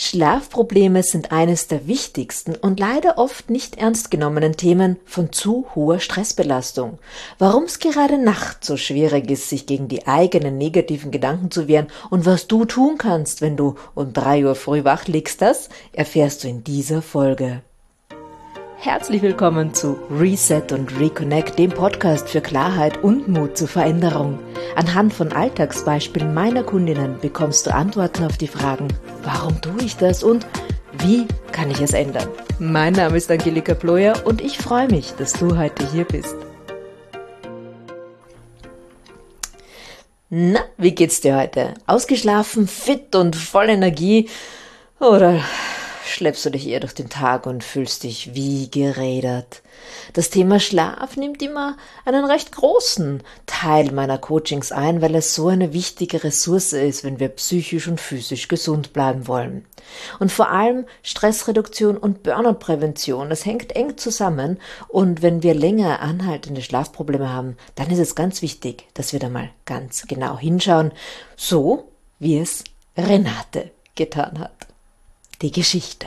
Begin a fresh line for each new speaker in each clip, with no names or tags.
Schlafprobleme sind eines der wichtigsten und leider oft nicht ernst genommenen Themen von zu hoher Stressbelastung. Warum es gerade nachts so schwierig ist, sich gegen die eigenen negativen Gedanken zu wehren und was du tun kannst, wenn du um drei Uhr früh wach liegst, das erfährst du in dieser Folge. Herzlich willkommen zu Reset und Reconnect, dem Podcast für Klarheit und Mut zur Veränderung. Anhand von Alltagsbeispielen meiner Kundinnen bekommst du Antworten auf die Fragen, warum tue ich das und wie kann ich es ändern? Mein Name ist Angelika Ployer und ich freue mich, dass du heute hier bist. Na, wie geht's dir heute? Ausgeschlafen, fit und voll Energie? Oder schleppst du dich eher durch den Tag und fühlst dich wie gerädert. Das Thema Schlaf nimmt immer einen recht großen Teil meiner Coachings ein, weil es so eine wichtige Ressource ist, wenn wir psychisch und physisch gesund bleiben wollen. Und vor allem Stressreduktion und Burnout-Prävention, das hängt eng zusammen. Und wenn wir länger anhaltende Schlafprobleme haben, dann ist es ganz wichtig, dass wir da mal ganz genau hinschauen, so wie es Renate getan hat die Geschichte.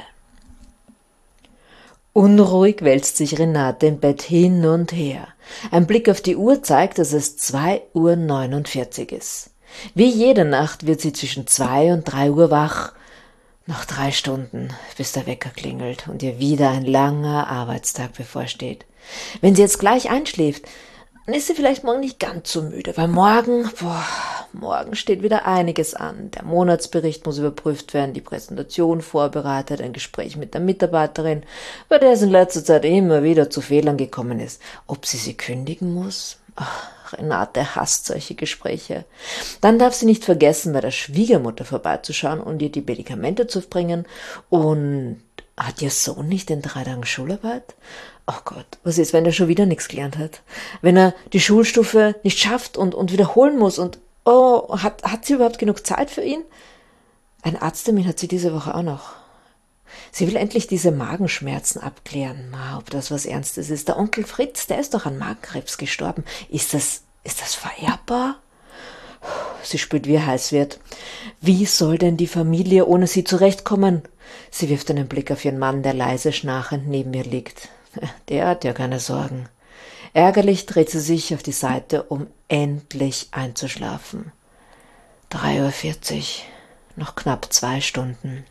Unruhig wälzt sich Renate im Bett hin und her. Ein Blick auf die Uhr zeigt, dass es zwei Uhr neunundvierzig ist. Wie jede Nacht wird sie zwischen zwei und drei Uhr wach. Noch drei Stunden, bis der Wecker klingelt und ihr wieder ein langer Arbeitstag bevorsteht. Wenn sie jetzt gleich einschläft, dann ist sie vielleicht morgen nicht ganz so müde, weil morgen, boah, morgen steht wieder einiges an. Der Monatsbericht muss überprüft werden, die Präsentation vorbereitet, ein Gespräch mit der Mitarbeiterin, bei der es in letzter Zeit immer wieder zu Fehlern gekommen ist. Ob sie sie kündigen muss? Ach, Renate hasst solche Gespräche. Dann darf sie nicht vergessen, bei der Schwiegermutter vorbeizuschauen und ihr die Medikamente zu bringen. Und hat ihr Sohn nicht den drei Tagen Schularbeit? Oh Gott, was ist, wenn er schon wieder nichts gelernt hat? Wenn er die Schulstufe nicht schafft und, und wiederholen muss und oh, hat, hat sie überhaupt genug Zeit für ihn? Ein Arzttermin hat sie diese Woche auch noch. Sie will endlich diese Magenschmerzen abklären. Ma, ob das was Ernstes ist. Der Onkel Fritz, der ist doch an Magenkrebs gestorben. Ist das, ist das vererbbar? Sie spürt, wie heiß wird. Wie soll denn die Familie ohne sie zurechtkommen? Sie wirft einen Blick auf ihren Mann, der leise schnarchend neben ihr liegt. Der hat ja keine Sorgen. Ärgerlich dreht sie sich auf die Seite, um endlich einzuschlafen. Drei Uhr, vierzig, noch knapp zwei Stunden.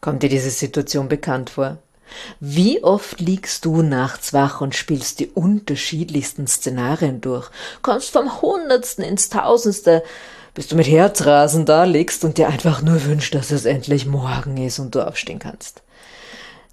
Kommt dir diese Situation bekannt vor? Wie oft liegst du nachts wach und spielst die unterschiedlichsten Szenarien durch, kommst vom Hundertsten ins Tausendste, bis du mit Herzrasen da liegst und dir einfach nur wünschst, dass es endlich morgen ist und du aufstehen kannst.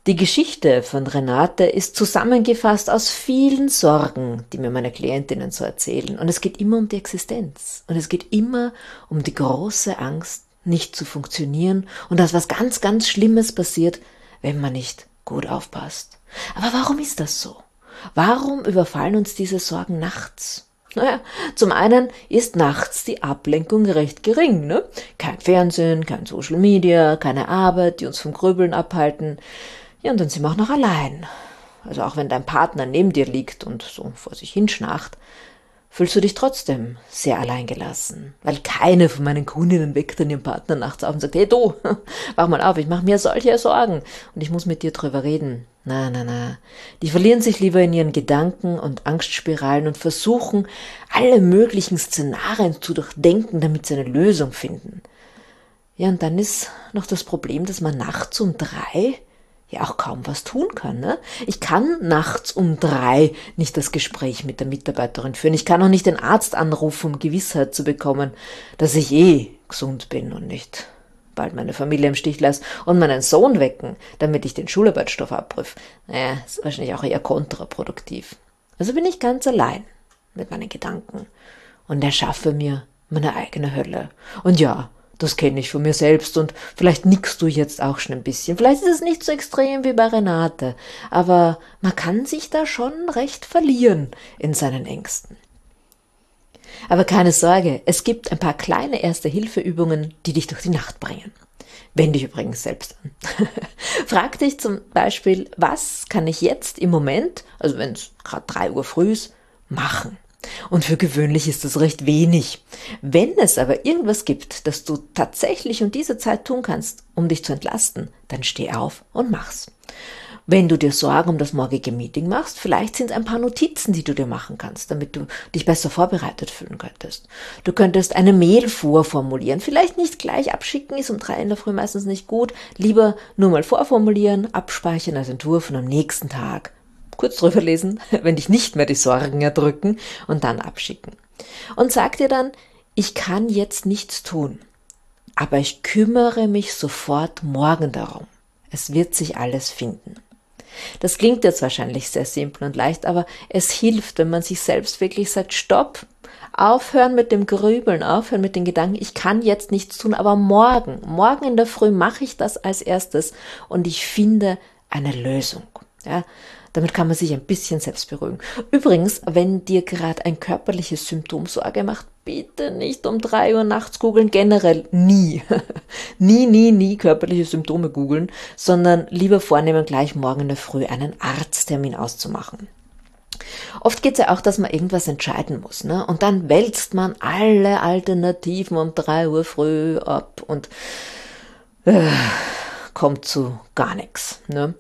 Die Geschichte von Renate ist zusammengefasst aus vielen Sorgen, die mir meine Klientinnen so erzählen. Und es geht immer um die Existenz. Und es geht immer um die große Angst, nicht zu funktionieren und dass was ganz, ganz Schlimmes passiert, wenn man nicht gut aufpasst. Aber warum ist das so? Warum überfallen uns diese Sorgen nachts? Naja, zum einen ist nachts die Ablenkung recht gering, ne? Kein Fernsehen, kein Social Media, keine Arbeit, die uns vom Grübeln abhalten. Ja, und dann sind wir auch noch allein. Also auch wenn dein Partner neben dir liegt und so vor sich hinschnarcht, fühlst du dich trotzdem sehr alleingelassen. Weil keine von meinen Kundinnen weckt dann ihren Partner nachts auf und sagt, hey du, wach mal auf, ich mache mir solche Sorgen und ich muss mit dir drüber reden. Na, na, na. Die verlieren sich lieber in ihren Gedanken und Angstspiralen und versuchen, alle möglichen Szenarien zu durchdenken, damit sie eine Lösung finden. Ja, und dann ist noch das Problem, dass man nachts um drei ja auch kaum was tun kann. Ne? Ich kann nachts um drei nicht das Gespräch mit der Mitarbeiterin führen. Ich kann auch nicht den Arzt anrufen, um Gewissheit zu bekommen, dass ich eh gesund bin und nicht bald meine Familie im Stich lasse und meinen Sohn wecken, damit ich den Schularbeitsstoff abprüfe. Naja, ist wahrscheinlich auch eher kontraproduktiv. Also bin ich ganz allein mit meinen Gedanken und erschaffe mir meine eigene Hölle. Und ja, das kenne ich von mir selbst und vielleicht nickst du jetzt auch schon ein bisschen. Vielleicht ist es nicht so extrem wie bei Renate, aber man kann sich da schon recht verlieren in seinen Ängsten. Aber keine Sorge, es gibt ein paar kleine Erste-Hilfe-Übungen, die dich durch die Nacht bringen. Wende dich übrigens selbst an. Frag dich zum Beispiel, was kann ich jetzt im Moment, also wenn es gerade drei Uhr früh ist, machen? Und für gewöhnlich ist das recht wenig. Wenn es aber irgendwas gibt, das du tatsächlich um diese Zeit tun kannst, um dich zu entlasten, dann steh auf und mach's. Wenn du dir Sorgen um das morgige Meeting machst, vielleicht sind es ein paar Notizen, die du dir machen kannst, damit du dich besser vorbereitet fühlen könntest. Du könntest eine Mail vorformulieren, vielleicht nicht gleich abschicken, ist um drei in der Früh meistens nicht gut, lieber nur mal vorformulieren, abspeichern als Entwurf und am nächsten Tag kurz drüber lesen, wenn dich nicht mehr die Sorgen erdrücken und dann abschicken. Und sag dir dann, ich kann jetzt nichts tun, aber ich kümmere mich sofort morgen darum. Es wird sich alles finden. Das klingt jetzt wahrscheinlich sehr simpel und leicht, aber es hilft, wenn man sich selbst wirklich sagt, stopp, aufhören mit dem Grübeln, aufhören mit den Gedanken, ich kann jetzt nichts tun, aber morgen, morgen in der Früh mache ich das als erstes und ich finde eine Lösung. Ja, damit kann man sich ein bisschen selbst beruhigen. Übrigens, wenn dir gerade ein körperliches Symptom Sorge macht, bitte nicht um drei Uhr nachts googeln, generell nie. nie, nie, nie körperliche Symptome googeln, sondern lieber vornehmen, gleich morgen in der Früh einen Arzttermin auszumachen. Oft geht es ja auch, dass man irgendwas entscheiden muss, ne? Und dann wälzt man alle Alternativen um drei Uhr früh ab und äh, kommt zu gar nichts. Ne?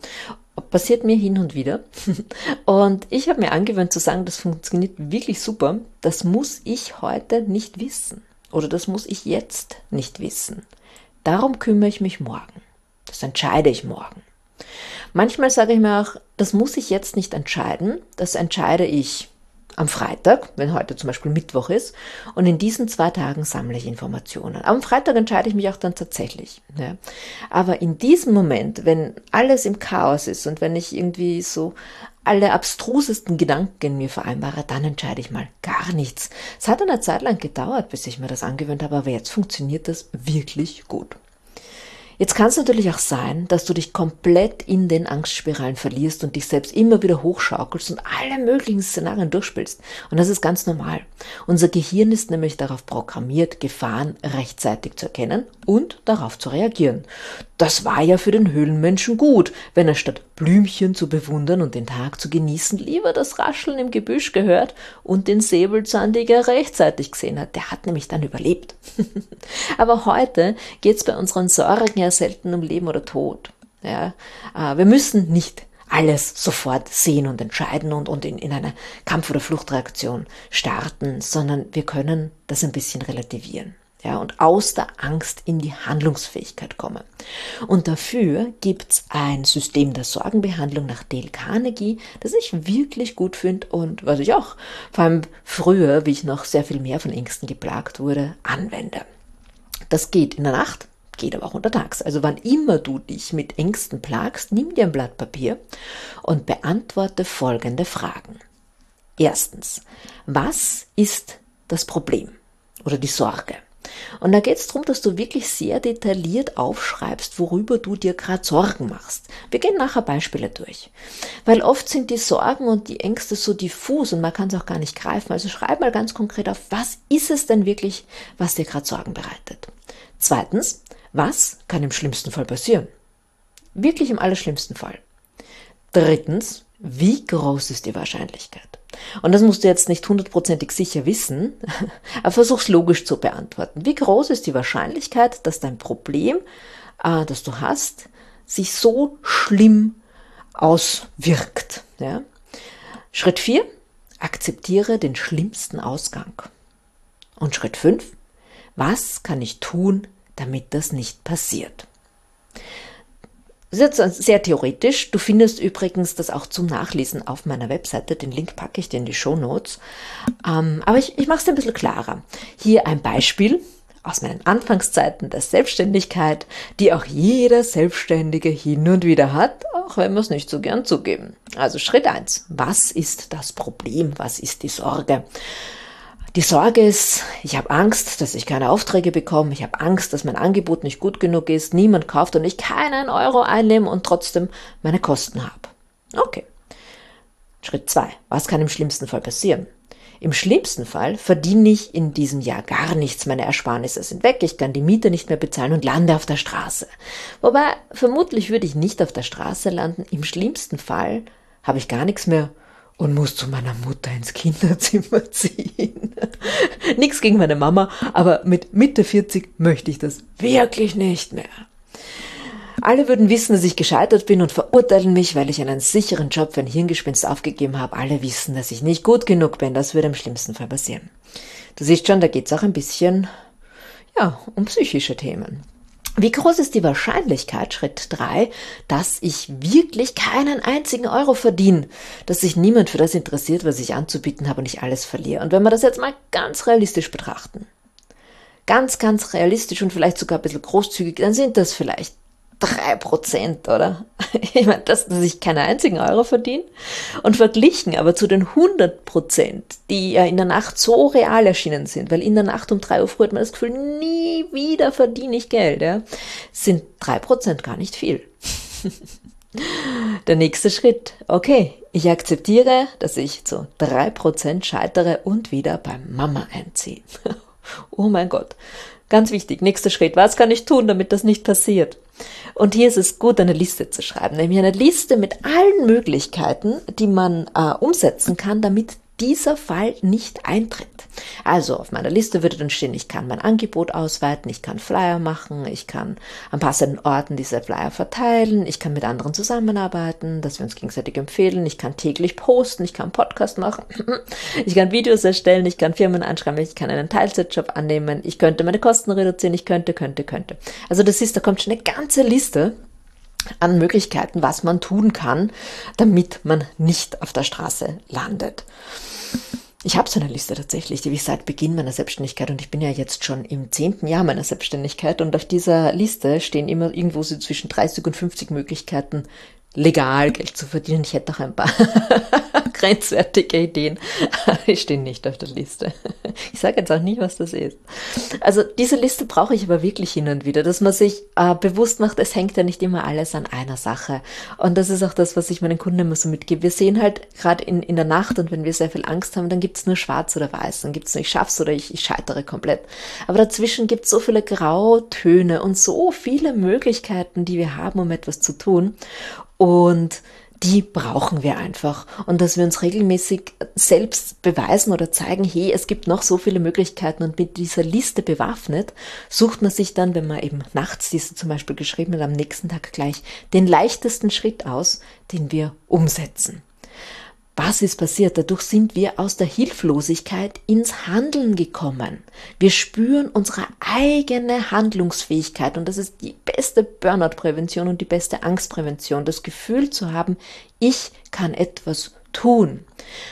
Passiert mir hin und wieder. Und ich habe mir angewöhnt zu sagen, das funktioniert wirklich super. Das muss ich heute nicht wissen. Oder das muss ich jetzt nicht wissen. Darum kümmere ich mich morgen. Das entscheide ich morgen. Manchmal sage ich mir auch, das muss ich jetzt nicht entscheiden. Das entscheide ich am Freitag, wenn heute zum Beispiel Mittwoch ist, und in diesen zwei Tagen sammle ich Informationen. Am Freitag entscheide ich mich auch dann tatsächlich. Ja. Aber in diesem Moment, wenn alles im Chaos ist und wenn ich irgendwie so alle abstrusesten Gedanken in mir vereinbare, dann entscheide ich mal gar nichts. Es hat eine Zeit lang gedauert, bis ich mir das angewöhnt habe, aber jetzt funktioniert das wirklich gut. Jetzt kann es natürlich auch sein, dass du dich komplett in den Angstspiralen verlierst und dich selbst immer wieder hochschaukelst und alle möglichen Szenarien durchspielst. Und das ist ganz normal. Unser Gehirn ist nämlich darauf programmiert, Gefahren rechtzeitig zu erkennen und darauf zu reagieren. Das war ja für den Höhlenmenschen gut, wenn er statt Blümchen zu bewundern und den Tag zu genießen, lieber das Rascheln im Gebüsch gehört und den Säbelzahntiger rechtzeitig gesehen hat. Der hat nämlich dann überlebt. Aber heute geht es bei unseren Sorgen ja selten um Leben oder Tod. Ja, äh, wir müssen nicht alles sofort sehen und entscheiden und, und in, in einer Kampf- oder Fluchtreaktion starten, sondern wir können das ein bisschen relativieren. Ja, und aus der Angst in die Handlungsfähigkeit kommen. Und dafür gibt's ein System der Sorgenbehandlung nach Dale Carnegie, das ich wirklich gut finde und was ich auch vor allem früher, wie ich noch sehr viel mehr von Ängsten geplagt wurde, anwende. Das geht in der Nacht, geht aber auch untertags. Also wann immer du dich mit Ängsten plagst, nimm dir ein Blatt Papier und beantworte folgende Fragen. Erstens, was ist das Problem oder die Sorge? Und da geht es darum, dass du wirklich sehr detailliert aufschreibst, worüber du dir gerade Sorgen machst. Wir gehen nachher Beispiele durch. Weil oft sind die Sorgen und die Ängste so diffus und man kann es auch gar nicht greifen. Also schreib mal ganz konkret auf, was ist es denn wirklich, was dir gerade Sorgen bereitet. Zweitens, was kann im schlimmsten Fall passieren? Wirklich im allerschlimmsten Fall. Drittens, wie groß ist die Wahrscheinlichkeit? Und das musst du jetzt nicht hundertprozentig sicher wissen, aber versuch's logisch zu beantworten. Wie groß ist die Wahrscheinlichkeit, dass dein Problem, äh, das du hast, sich so schlimm auswirkt? Ja? Schritt 4, akzeptiere den schlimmsten Ausgang. Und Schritt 5, was kann ich tun, damit das nicht passiert. Das ist jetzt sehr theoretisch. Du findest übrigens das auch zum Nachlesen auf meiner Webseite. Den Link packe ich dir in die Show Notes. Ähm, aber ich, ich mache es ein bisschen klarer. Hier ein Beispiel aus meinen Anfangszeiten der Selbstständigkeit, die auch jeder Selbstständige hin und wieder hat, auch wenn wir es nicht so gern zugeben. Also Schritt eins: Was ist das Problem? Was ist die Sorge? Die Sorge ist, ich habe Angst, dass ich keine Aufträge bekomme, ich habe Angst, dass mein Angebot nicht gut genug ist, niemand kauft und ich keinen Euro einnehme und trotzdem meine Kosten habe. Okay. Schritt zwei: Was kann im schlimmsten Fall passieren? Im schlimmsten Fall verdiene ich in diesem Jahr gar nichts, meine Ersparnisse sind weg, ich kann die Miete nicht mehr bezahlen und lande auf der Straße. Wobei, vermutlich würde ich nicht auf der Straße landen, im schlimmsten Fall habe ich gar nichts mehr und muss zu meiner Mutter ins Kinderzimmer ziehen. Nichts gegen meine Mama, aber mit Mitte 40 möchte ich das wirklich nicht mehr. Alle würden wissen, dass ich gescheitert bin und verurteilen mich, weil ich einen sicheren Job für ein Hirngespinst aufgegeben habe. Alle wissen, dass ich nicht gut genug bin. Das würde im schlimmsten Fall passieren. Du siehst schon, da geht's auch ein bisschen, ja, um psychische Themen. Wie groß ist die Wahrscheinlichkeit, Schritt drei, dass ich wirklich keinen einzigen Euro verdiene, dass sich niemand für das interessiert, was ich anzubieten habe und ich alles verliere? Und wenn wir das jetzt mal ganz realistisch betrachten, ganz, ganz realistisch und vielleicht sogar ein bisschen großzügig, dann sind das vielleicht drei Prozent, oder? Ich meine, dass, dass ich keinen einzigen Euro verdiene. Und verglichen aber zu den 100 Prozent, die ja in der Nacht so real erschienen sind, weil in der Nacht um drei Uhr früh hat man das Gefühl, nie wieder verdiene ich Geld, ja, sind drei Prozent gar nicht viel. Der nächste Schritt. Okay, ich akzeptiere, dass ich zu drei Prozent scheitere und wieder beim Mama einziehe. Oh mein Gott. Ganz wichtig. Nächster Schritt. Was kann ich tun, damit das nicht passiert? Und hier ist es gut, eine Liste zu schreiben, nämlich eine Liste mit allen Möglichkeiten, die man äh, umsetzen kann, damit dieser Fall nicht eintritt. Also auf meiner Liste würde dann stehen, ich kann mein Angebot ausweiten, ich kann Flyer machen, ich kann an passenden Orten diese Flyer verteilen, ich kann mit anderen zusammenarbeiten, dass wir uns gegenseitig empfehlen, ich kann täglich posten, ich kann Podcast machen, ich kann Videos erstellen, ich kann Firmen anschreiben, ich kann einen Teilzeitjob annehmen, ich könnte meine Kosten reduzieren, ich könnte, könnte, könnte. Also das ist, da kommt schon eine ganze Liste an Möglichkeiten, was man tun kann, damit man nicht auf der Straße landet. Ich habe so eine Liste tatsächlich, die ich seit Beginn meiner Selbstständigkeit und ich bin ja jetzt schon im zehnten Jahr meiner Selbstständigkeit und auf dieser Liste stehen immer irgendwo so zwischen 30 und 50 Möglichkeiten, legal Geld zu verdienen. Ich hätte auch ein paar grenzwertige Ideen. Die stehen nicht auf der Liste. Ich sage jetzt auch nicht, was das ist. Also diese Liste brauche ich aber wirklich hin und wieder, dass man sich äh, bewusst macht, es hängt ja nicht immer alles an einer Sache. Und das ist auch das, was ich meinen Kunden immer so mitgebe. Wir sehen halt gerade in, in der Nacht und wenn wir sehr viel Angst haben, dann gibt es nur schwarz oder weiß. Dann gibt es nur ich schaff's oder ich, ich scheitere komplett. Aber dazwischen gibt es so viele Grautöne und so viele Möglichkeiten, die wir haben, um etwas zu tun. Und die brauchen wir einfach. Und dass wir uns regelmäßig selbst beweisen oder zeigen, hey, es gibt noch so viele Möglichkeiten und mit dieser Liste bewaffnet, sucht man sich dann, wenn man eben nachts diese zum Beispiel geschrieben hat, am nächsten Tag gleich den leichtesten Schritt aus, den wir umsetzen. Was ist passiert? Dadurch sind wir aus der Hilflosigkeit ins Handeln gekommen. Wir spüren unsere eigene Handlungsfähigkeit und das ist die beste Burnout-Prävention und die beste Angstprävention, das Gefühl zu haben, ich kann etwas tun.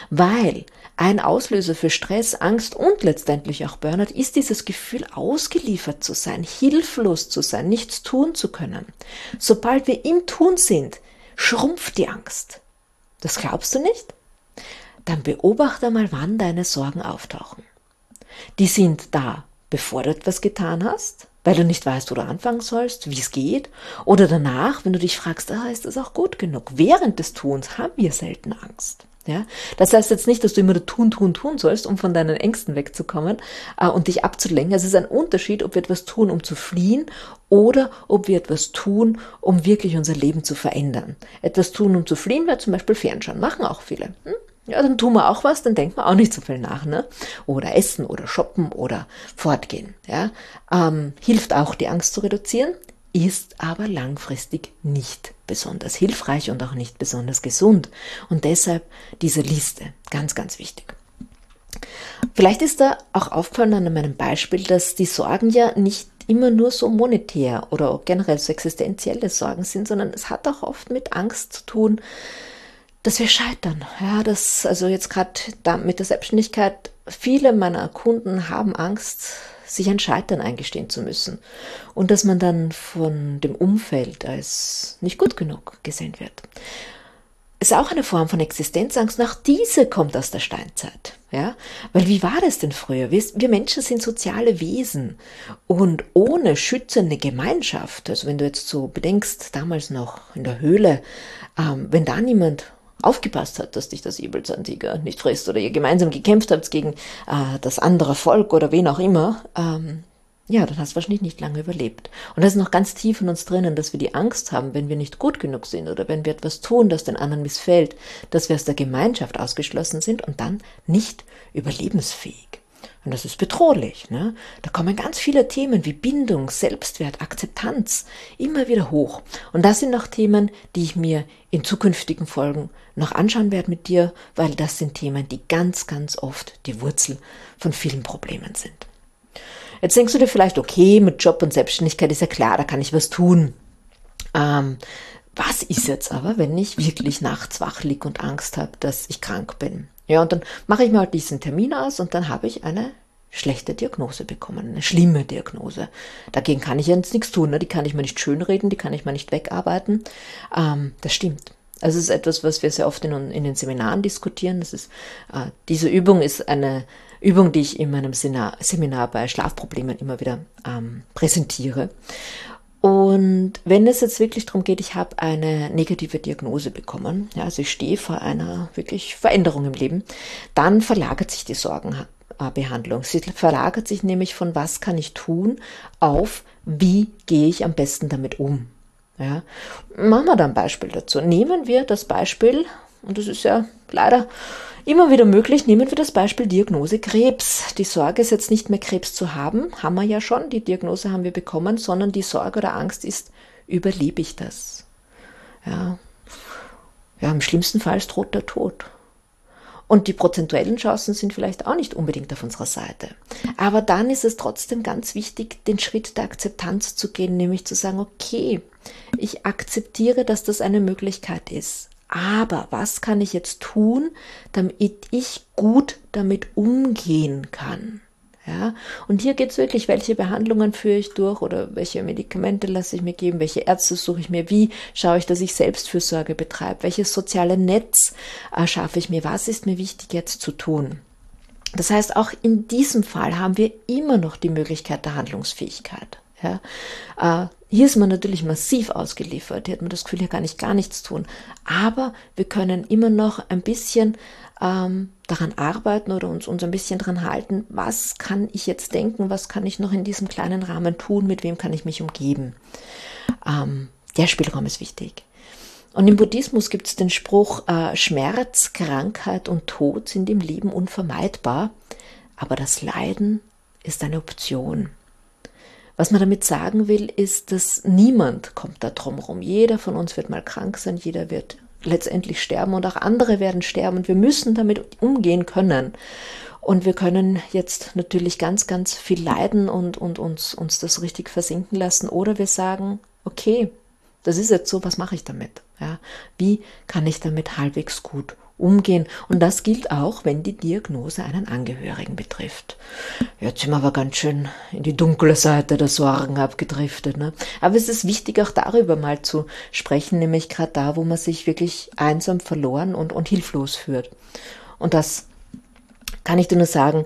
Weil ein Auslöser für Stress, Angst und letztendlich auch Burnout ist dieses Gefühl, ausgeliefert zu sein, hilflos zu sein, nichts tun zu können. Sobald wir im Tun sind, schrumpft die Angst. Das glaubst du nicht? Dann beobachte mal, wann deine Sorgen auftauchen. Die sind da, bevor du etwas getan hast, weil du nicht weißt, wo du anfangen sollst, wie es geht, oder danach, wenn du dich fragst, ah, ist das auch gut genug? Während des Tuns haben wir selten Angst. Ja, das heißt jetzt nicht, dass du immer tun, tun, tun sollst, um von deinen Ängsten wegzukommen äh, und dich abzulenken. Es ist ein Unterschied, ob wir etwas tun, um zu fliehen oder ob wir etwas tun, um wirklich unser Leben zu verändern. Etwas tun, um zu fliehen, wäre zum Beispiel Fernschauen. Machen auch viele. Hm? Ja, dann tun wir auch was, dann denkt man auch nicht so viel nach, ne? Oder essen oder shoppen oder fortgehen. Ja, ähm, hilft auch, die Angst zu reduzieren ist aber langfristig nicht besonders hilfreich und auch nicht besonders gesund. Und deshalb diese Liste, ganz, ganz wichtig. Vielleicht ist da auch aufgefallen an meinem Beispiel, dass die Sorgen ja nicht immer nur so monetär oder generell so existenzielle Sorgen sind, sondern es hat auch oft mit Angst zu tun, dass wir scheitern. Ja, das, also jetzt gerade mit der Selbstständigkeit, viele meiner Kunden haben Angst, sich ein Scheitern eingestehen zu müssen und dass man dann von dem Umfeld als nicht gut genug gesehen wird. Ist auch eine Form von Existenzangst. Nach diese kommt aus der Steinzeit. Ja, weil wie war das denn früher? Wir, wir Menschen sind soziale Wesen und ohne schützende Gemeinschaft, also wenn du jetzt so bedenkst, damals noch in der Höhle, ähm, wenn da niemand aufgepasst hat, dass dich das Säbelzahntiger nicht frisst oder ihr gemeinsam gekämpft habt gegen äh, das andere Volk oder wen auch immer, ähm, ja, dann hast du wahrscheinlich nicht lange überlebt. Und das ist noch ganz tief in uns drinnen, dass wir die Angst haben, wenn wir nicht gut genug sind oder wenn wir etwas tun, das den anderen missfällt, dass wir aus der Gemeinschaft ausgeschlossen sind und dann nicht überlebensfähig. Und das ist bedrohlich. Ne? Da kommen ganz viele Themen wie Bindung, Selbstwert, Akzeptanz immer wieder hoch. Und das sind noch Themen, die ich mir in zukünftigen Folgen noch anschauen werde mit dir, weil das sind Themen, die ganz, ganz oft die Wurzel von vielen Problemen sind. Jetzt denkst du dir vielleicht, okay, mit Job und Selbstständigkeit ist ja klar, da kann ich was tun. Ähm, was ist jetzt aber, wenn ich wirklich nachts wach liege und Angst habe, dass ich krank bin? Ja, und dann mache ich mir halt diesen Termin aus und dann habe ich eine schlechte Diagnose bekommen, eine schlimme Diagnose. Dagegen kann ich jetzt nichts tun, ne? die kann ich mir nicht schönreden, die kann ich mir nicht wegarbeiten. Ähm, das stimmt. Also es ist etwas, was wir sehr oft in, in den Seminaren diskutieren. Das ist, äh, diese Übung ist eine Übung, die ich in meinem Seminar, Seminar bei Schlafproblemen immer wieder ähm, präsentiere. Und wenn es jetzt wirklich darum geht, ich habe eine negative Diagnose bekommen, ja, also ich stehe vor einer wirklich Veränderung im Leben, dann verlagert sich die Sorgenbehandlung. Sie verlagert sich nämlich von was kann ich tun auf wie gehe ich am besten damit um. Ja. Machen wir da ein Beispiel dazu. Nehmen wir das Beispiel, und das ist ja leider Immer wieder möglich, nehmen wir das Beispiel Diagnose Krebs. Die Sorge ist jetzt nicht mehr Krebs zu haben, haben wir ja schon, die Diagnose haben wir bekommen, sondern die Sorge oder Angst ist, überlebe ich das? Ja, ja im schlimmsten Fall droht der Tod. Und die prozentuellen Chancen sind vielleicht auch nicht unbedingt auf unserer Seite. Aber dann ist es trotzdem ganz wichtig, den Schritt der Akzeptanz zu gehen, nämlich zu sagen, okay, ich akzeptiere, dass das eine Möglichkeit ist. Aber was kann ich jetzt tun, damit ich gut damit umgehen kann? Ja, und hier geht es wirklich, welche Behandlungen führe ich durch oder welche Medikamente lasse ich mir geben, welche Ärzte suche ich mir, wie schaue ich, dass ich Selbstfürsorge betreibe, welches soziale Netz erschaffe ich mir, was ist mir wichtig jetzt zu tun. Das heißt, auch in diesem Fall haben wir immer noch die Möglichkeit der Handlungsfähigkeit. Ja, äh, hier ist man natürlich massiv ausgeliefert. Hier hat man das Gefühl, hier kann ich gar nichts tun. Aber wir können immer noch ein bisschen ähm, daran arbeiten oder uns, uns ein bisschen daran halten, was kann ich jetzt denken, was kann ich noch in diesem kleinen Rahmen tun, mit wem kann ich mich umgeben. Ähm, der Spielraum ist wichtig. Und im Buddhismus gibt es den Spruch, äh, Schmerz, Krankheit und Tod sind im Leben unvermeidbar, aber das Leiden ist eine Option. Was man damit sagen will, ist, dass niemand kommt da drum rum. Jeder von uns wird mal krank sein, jeder wird letztendlich sterben und auch andere werden sterben und wir müssen damit umgehen können. Und wir können jetzt natürlich ganz, ganz viel leiden und, und uns, uns das richtig versinken lassen. Oder wir sagen, okay, das ist jetzt so, was mache ich damit? Ja, wie kann ich damit halbwegs gut umgehen. Und das gilt auch, wenn die Diagnose einen Angehörigen betrifft. Jetzt sind wir aber ganz schön in die dunkle Seite der Sorgen abgedriftet. Ne? Aber es ist wichtig, auch darüber mal zu sprechen, nämlich gerade da, wo man sich wirklich einsam verloren und, und hilflos führt. Und das kann ich dir nur sagen,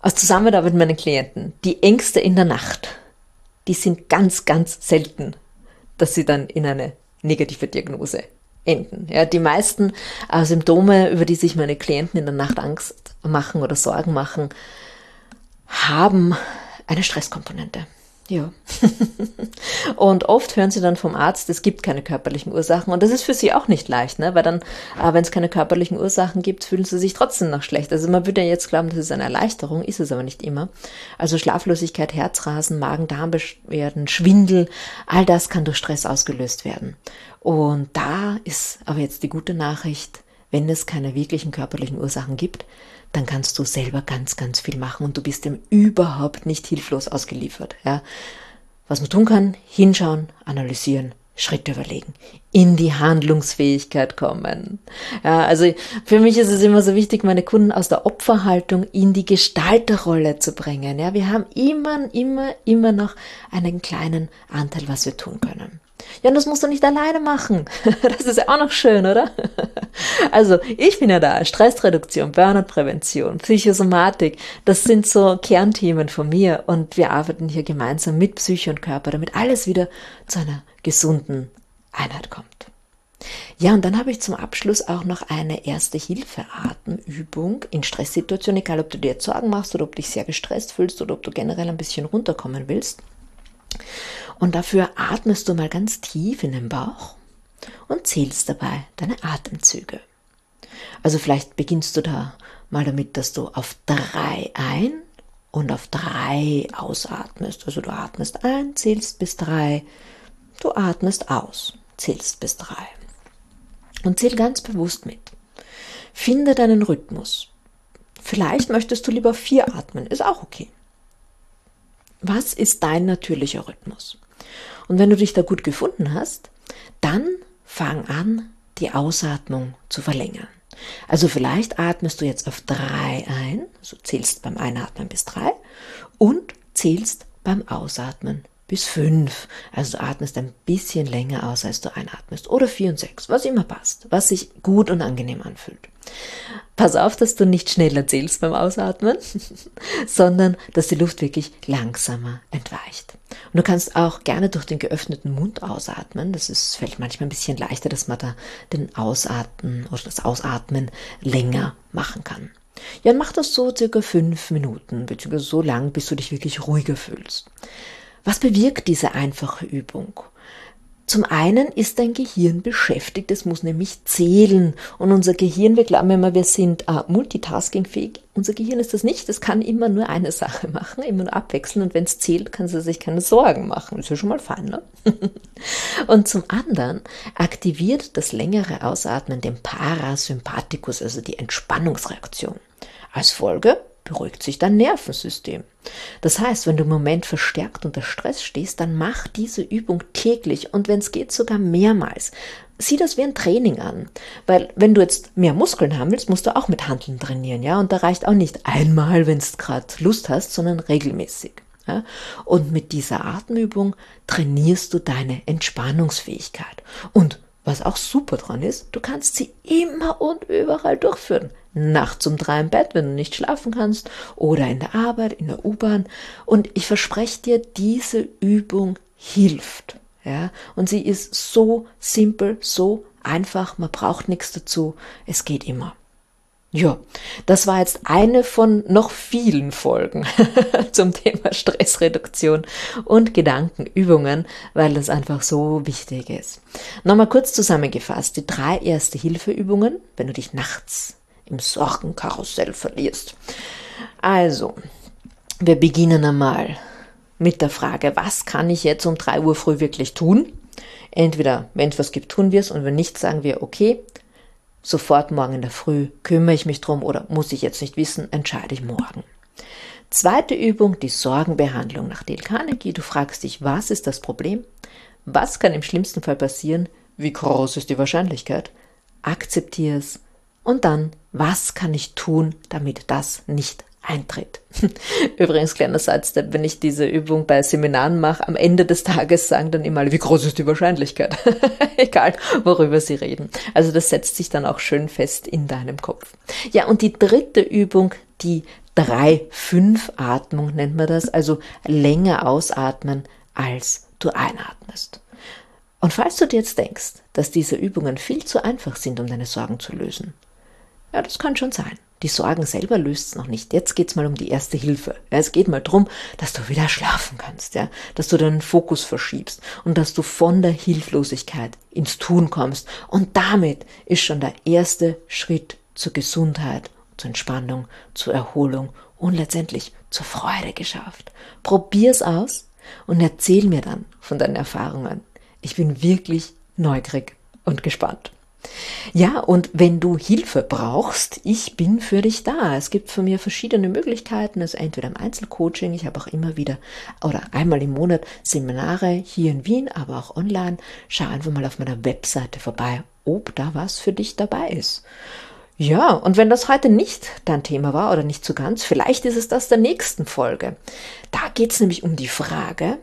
aus Zusammenarbeit mit meinen Klienten, die Ängste in der Nacht, die sind ganz, ganz selten, dass sie dann in eine negative Diagnose enden. Ja, die meisten äh, Symptome, über die sich meine Klienten in der Nacht Angst machen oder Sorgen machen, haben eine Stresskomponente. Ja. und oft hören sie dann vom Arzt, es gibt keine körperlichen Ursachen. Und das ist für sie auch nicht leicht, ne? weil dann, äh, wenn es keine körperlichen Ursachen gibt, fühlen sie sich trotzdem noch schlecht. Also man würde ja jetzt glauben, das ist eine Erleichterung, ist es aber nicht immer. Also Schlaflosigkeit, Herzrasen, Magen-Darm-Beschwerden, Schwindel, all das kann durch Stress ausgelöst werden. Und da ist aber jetzt die gute Nachricht, wenn es keine wirklichen körperlichen Ursachen gibt, dann kannst du selber ganz, ganz viel machen und du bist dem überhaupt nicht hilflos ausgeliefert. Ja. Was man tun kann, hinschauen, analysieren, Schritte überlegen, in die Handlungsfähigkeit kommen. Ja, also für mich ist es immer so wichtig, meine Kunden aus der Opferhaltung in die Gestalterrolle zu bringen. Ja, wir haben immer, immer, immer noch einen kleinen Anteil, was wir tun können. Ja, und das musst du nicht alleine machen. Das ist ja auch noch schön, oder? Also, ich bin ja da. Stressreduktion, Burnout-Prävention, Psychosomatik. Das sind so Kernthemen von mir. Und wir arbeiten hier gemeinsam mit Psyche und Körper, damit alles wieder zu einer gesunden Einheit kommt. Ja, und dann habe ich zum Abschluss auch noch eine Erste-Hilfe-Atemübung in Stresssituationen, egal ob du dir jetzt Sorgen machst oder ob du dich sehr gestresst fühlst oder ob du generell ein bisschen runterkommen willst. Und dafür atmest du mal ganz tief in den Bauch und zählst dabei deine Atemzüge. Also vielleicht beginnst du da mal damit, dass du auf drei ein und auf drei ausatmest. Also du atmest ein, zählst bis drei, du atmest aus, zählst bis drei. Und zähl ganz bewusst mit. Finde deinen Rhythmus. Vielleicht möchtest du lieber vier atmen, ist auch okay. Was ist dein natürlicher Rhythmus? Und wenn du dich da gut gefunden hast, dann fang an, die Ausatmung zu verlängern. Also vielleicht atmest du jetzt auf drei ein, also zählst beim Einatmen bis drei und zählst beim Ausatmen bis fünf. Also du atmest ein bisschen länger aus, als du einatmest. Oder vier und sechs, was immer passt, was sich gut und angenehm anfühlt. Pass auf, dass du nicht schneller zählst beim Ausatmen, sondern dass die Luft wirklich langsamer entweicht. Und du kannst auch gerne durch den geöffneten Mund ausatmen. Das ist, fällt manchmal ein bisschen leichter, dass man da den Ausatmen oder das Ausatmen länger machen kann. Ja, mach das so circa fünf Minuten, beziehungsweise so lang, bis du dich wirklich ruhiger fühlst. Was bewirkt diese einfache Übung? Zum einen ist dein Gehirn beschäftigt, es muss nämlich zählen. Und unser Gehirn, wir glauben immer, wir sind äh, multitaskingfähig. Unser Gehirn ist das nicht. Es kann immer nur eine Sache machen, immer nur abwechseln. Und wenn es zählt, kann es sich keine Sorgen machen. ist ja schon mal fein, ne? und zum anderen aktiviert das längere Ausatmen den Parasympathikus, also die Entspannungsreaktion. Als Folge beruhigt sich dein Nervensystem. Das heißt, wenn du im Moment verstärkt unter Stress stehst, dann mach diese Übung täglich und wenn es geht sogar mehrmals. Sieh das wie ein Training an, weil wenn du jetzt mehr Muskeln haben willst, musst du auch mit Handeln trainieren, ja, und da reicht auch nicht einmal, wenn du gerade Lust hast, sondern regelmäßig. Ja? Und mit dieser Atemübung trainierst du deine Entspannungsfähigkeit. Und was auch super dran ist, du kannst sie immer und überall durchführen. Nachts um drei im Bett, wenn du nicht schlafen kannst, oder in der Arbeit, in der U-Bahn. Und ich verspreche dir, diese Übung hilft. Ja, und sie ist so simpel, so einfach, man braucht nichts dazu. Es geht immer. Ja, das war jetzt eine von noch vielen Folgen zum Thema Stressreduktion und Gedankenübungen, weil das einfach so wichtig ist. Nochmal kurz zusammengefasst, die drei erste Hilfeübungen, wenn du dich nachts im Sorgenkarussell verlierst. Also, wir beginnen einmal mit der Frage, was kann ich jetzt um drei Uhr früh wirklich tun? Entweder, wenn es was gibt, tun wir es und wenn nicht, sagen wir, okay, sofort morgen in der Früh, kümmere ich mich drum oder muss ich jetzt nicht wissen, entscheide ich morgen. Zweite Übung, die Sorgenbehandlung nach Dale Carnegie. Du fragst dich, was ist das Problem? Was kann im schlimmsten Fall passieren? Wie groß ist die Wahrscheinlichkeit? Akzeptiere es. Und dann, was kann ich tun, damit das nicht eintritt. Übrigens, kleiner Satz, wenn ich diese Übung bei Seminaren mache, am Ende des Tages sagen dann immer alle, wie groß ist die Wahrscheinlichkeit? Egal, worüber sie reden. Also das setzt sich dann auch schön fest in deinem Kopf. Ja, und die dritte Übung, die 3-5-Atmung nennt man das, also länger ausatmen, als du einatmest. Und falls du dir jetzt denkst, dass diese Übungen viel zu einfach sind, um deine Sorgen zu lösen, ja, das kann schon sein. Die Sorgen selber löst es noch nicht. Jetzt geht's mal um die erste Hilfe. Ja, es geht mal drum, dass du wieder schlafen kannst, ja, dass du deinen Fokus verschiebst und dass du von der Hilflosigkeit ins Tun kommst. Und damit ist schon der erste Schritt zur Gesundheit, zur Entspannung, zur Erholung und letztendlich zur Freude geschafft. Probier's aus und erzähl mir dann von deinen Erfahrungen. Ich bin wirklich neugierig und gespannt. Ja, und wenn du Hilfe brauchst, ich bin für dich da. Es gibt von mir verschiedene Möglichkeiten, also entweder im Einzelcoaching, ich habe auch immer wieder oder einmal im Monat Seminare hier in Wien, aber auch online. Schau einfach mal auf meiner Webseite vorbei, ob da was für dich dabei ist. Ja, und wenn das heute nicht dein Thema war oder nicht so ganz, vielleicht ist es das der nächsten Folge. Da geht es nämlich um die Frage,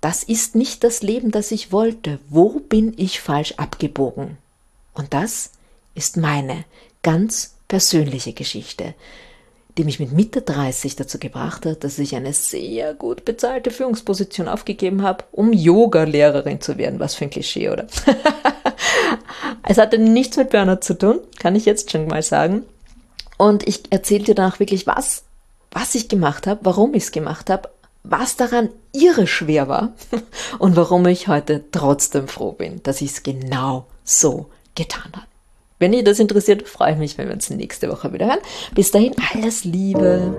das ist nicht das Leben, das ich wollte. Wo bin ich falsch abgebogen? Und das ist meine ganz persönliche Geschichte, die mich mit Mitte 30 dazu gebracht hat, dass ich eine sehr gut bezahlte Führungsposition aufgegeben habe, um Yoga-Lehrerin zu werden. Was für ein Klischee, oder? Es hatte nichts mit Burnout zu tun, kann ich jetzt schon mal sagen. Und ich erzähle dir danach wirklich, was, was ich gemacht habe, warum ich es gemacht habe, was daran irre schwer war und warum ich heute trotzdem froh bin, dass ich es genau so getan habe. Wenn dich das interessiert, freue ich mich, wenn wir uns nächste Woche wieder hören. Bis dahin, alles Liebe.